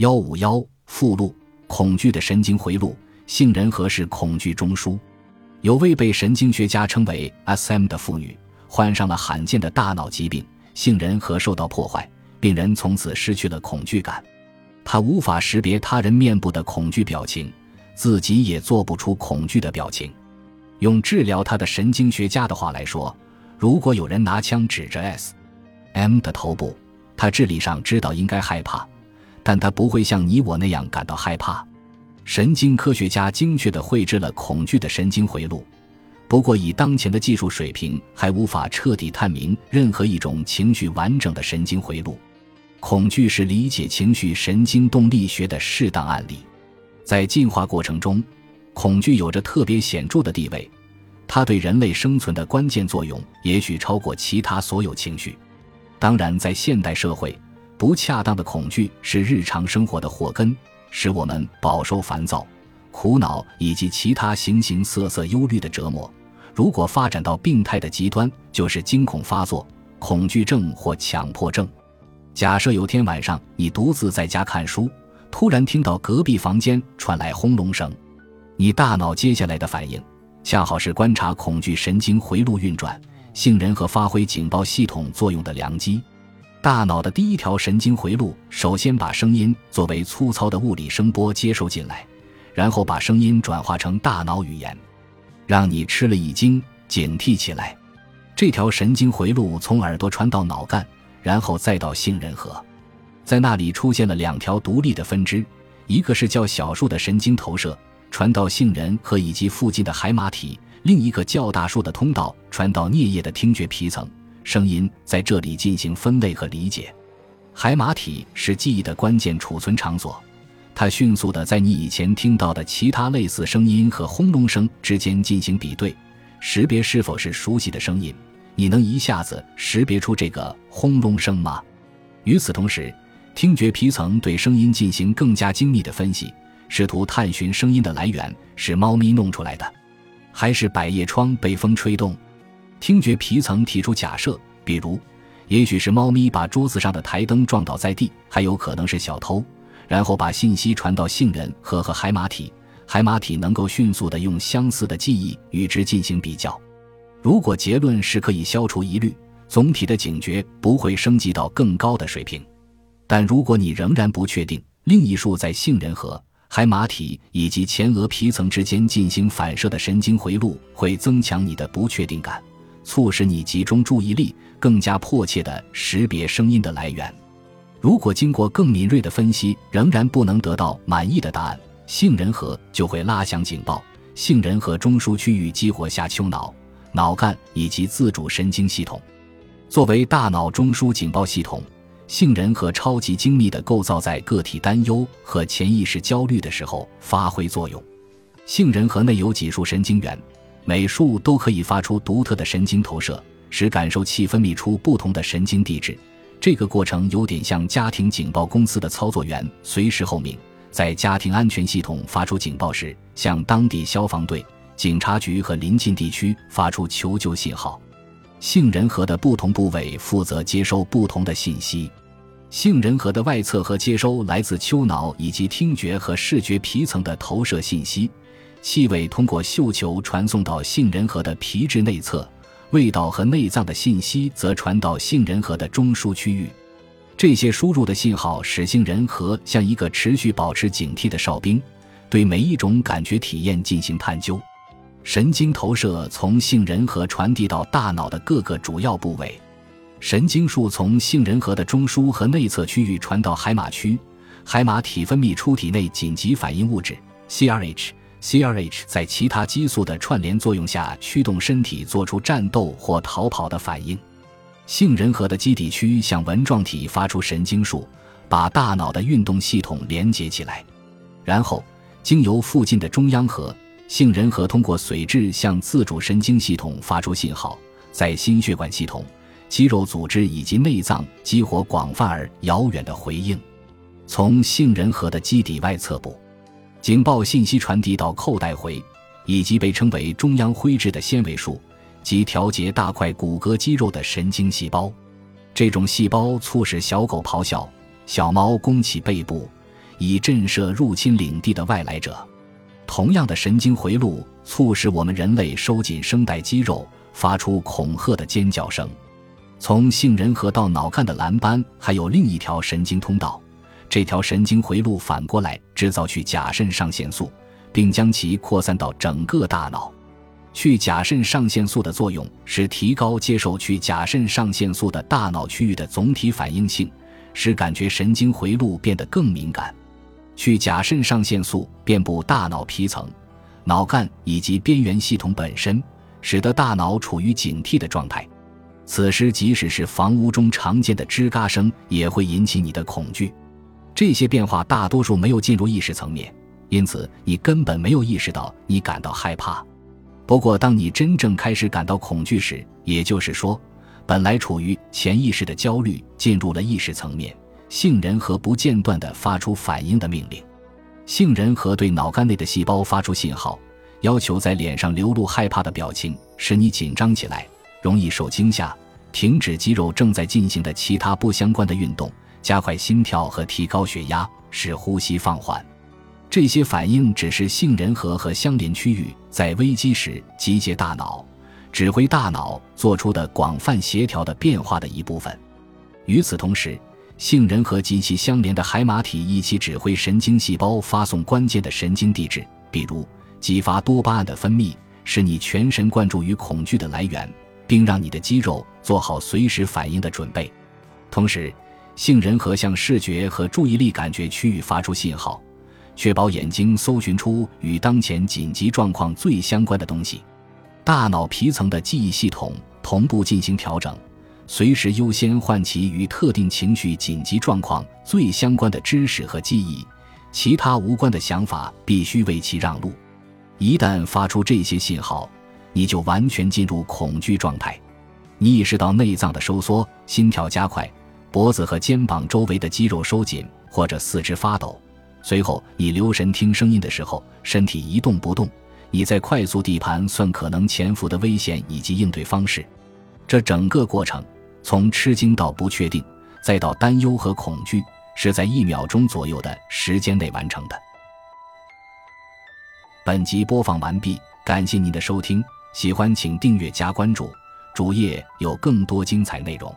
幺五幺附录：恐惧的神经回路，杏仁核是恐惧中枢。有位被神经学家称为 “S.M.” 的妇女，患上了罕见的大脑疾病，杏仁核受到破坏，病人从此失去了恐惧感。她无法识别他人面部的恐惧表情，自己也做不出恐惧的表情。用治疗他的神经学家的话来说，如果有人拿枪指着 S.M. 的头部，他智力上知道应该害怕，但他不会像你我那样感到害怕。神经科学家精确地绘制了恐惧的神经回路，不过以当前的技术水平，还无法彻底探明任何一种情绪完整的神经回路。恐惧是理解情绪神经动力学的适当案例。在进化过程中，恐惧有着特别显著的地位，它对人类生存的关键作用也许超过其他所有情绪。当然，在现代社会，不恰当的恐惧是日常生活的祸根。使我们饱受烦躁、苦恼以及其他形形色色忧虑的折磨。如果发展到病态的极端，就是惊恐发作、恐惧症或强迫症。假设有天晚上你独自在家看书，突然听到隔壁房间传来轰隆声，你大脑接下来的反应，恰好是观察恐惧神经回路运转、杏仁核发挥警报系统作用的良机。大脑的第一条神经回路首先把声音作为粗糙的物理声波接收进来，然后把声音转化成大脑语言，让你吃了一惊，警惕起来。这条神经回路从耳朵传到脑干，然后再到杏仁核，在那里出现了两条独立的分支，一个是较小数的神经投射传到杏仁核以及附近的海马体，另一个较大数的通道传到颞叶的听觉皮层。声音在这里进行分类和理解，海马体是记忆的关键储存场所，它迅速地在你以前听到的其他类似声音和轰隆声之间进行比对，识别是否是熟悉的声音。你能一下子识别出这个轰隆声吗？与此同时，听觉皮层对声音进行更加精密的分析，试图探寻声音的来源是猫咪弄出来的，还是百叶窗被风吹动。听觉皮层提出假设，比如，也许是猫咪把桌子上的台灯撞倒在地，还有可能是小偷。然后把信息传到杏仁核和海马体，海马体能够迅速地用相似的记忆与之进行比较。如果结论是可以消除疑虑，总体的警觉不会升级到更高的水平。但如果你仍然不确定，另一束在杏仁核、海马体以及前额皮层之间进行反射的神经回路会增强你的不确定感。促使你集中注意力，更加迫切地识别声音的来源。如果经过更敏锐的分析仍然不能得到满意的答案，杏仁核就会拉响警报。杏仁核中枢区域激活下丘脑、脑干以及自主神经系统，作为大脑中枢警报系统，杏仁核超级精密地构造在个体担忧和潜意识焦虑的时候发挥作用。杏仁核内有几束神经元。每束都可以发出独特的神经投射，使感受器分泌出不同的神经递质。这个过程有点像家庭警报公司的操作员随时候命，在家庭安全系统发出警报时，向当地消防队、警察局和邻近地区发出求救信号。杏仁核的不同部位负责接收不同的信息。杏仁核的外侧和接收来自丘脑以及听觉和视觉皮层的投射信息。气味通过嗅球传送到杏仁核的皮质内侧，味道和内脏的信息则传到杏仁核的中枢区域。这些输入的信号使杏仁核像一个持续保持警惕的哨兵，对每一种感觉体验进行探究。神经投射从杏仁核传递到大脑的各个主要部位，神经束从杏仁核的中枢和内侧区域传到海马区，海马体分泌出体内紧急反应物质 （CRH）。CRH 在其他激素的串联作用下，驱动身体做出战斗或逃跑的反应。杏仁核的基底区向纹状体发出神经束，把大脑的运动系统连接起来。然后，经由附近的中央核，杏仁核通过髓质向自主神经系统发出信号，在心血管系统、肌肉组织以及内脏激活广泛而遥远的回应。从杏仁核的基底外侧部。警报信息传递到扣带回，以及被称为中央灰质的纤维束及调节大块骨骼肌肉的神经细胞。这种细胞促使小狗咆哮，小猫弓起背部，以震慑入侵领地的外来者。同样的神经回路促使我们人类收紧声带肌肉，发出恐吓的尖叫声。从杏仁核到脑干的蓝斑还有另一条神经通道，这条神经回路反过来制造去甲肾上腺素，并将其扩散到整个大脑。去甲肾上腺素的作用是提高接受去甲肾上腺素的大脑区域的总体反应性，使感觉神经回路变得更敏感。去甲肾上腺素遍布大脑皮层、脑干以及边缘系统本身，使得大脑处于警惕的状态。此时，即使是房屋中常见的吱嘎声，也会引起你的恐惧。这些变化大多数没有进入意识层面，因此你根本没有意识到你感到害怕。不过，当你真正开始感到恐惧时，也就是说，本来处于潜意识的焦虑进入了意识层面，杏仁核不间断地发出反应的命令。杏仁核对脑干内的细胞发出信号，要求在脸上流露害怕的表情，使你紧张起来，容易受惊吓，停止肌肉正在进行的其他不相关的运动，加快心跳和提高血压，使呼吸放缓。这些反应只是杏仁核和相连区域在危机时集结大脑、指挥大脑做出的广泛协调的变化的一部分。与此同时，杏仁核及其相连的海马体一起指挥神经细胞发送关键的神经递质，比如激发多巴胺的分泌，使你全神贯注于恐惧的来源，并让你的肌肉做好随时反应的准备。同时，杏仁核向视觉和注意力感觉区域发出信号。确保眼睛搜寻出与当前紧急状况最相关的东西，大脑皮层的记忆系统同步进行调整，随时优先唤起与特定情绪紧急状况最相关的知识和记忆，其他无关的想法必须为其让路。一旦发出这些信号，你就完全进入恐惧状态。你意识到内脏的收缩、心跳加快、脖子和肩膀周围的肌肉收紧或者四肢发抖。随后，你留神听声音的时候，身体一动不动。你在快速地盘算可能潜伏的危险以及应对方式。这整个过程，从吃惊到不确定，再到担忧和恐惧，是在一秒钟左右的时间内完成的。本集播放完毕，感谢您的收听。喜欢请订阅加关注，主页有更多精彩内容。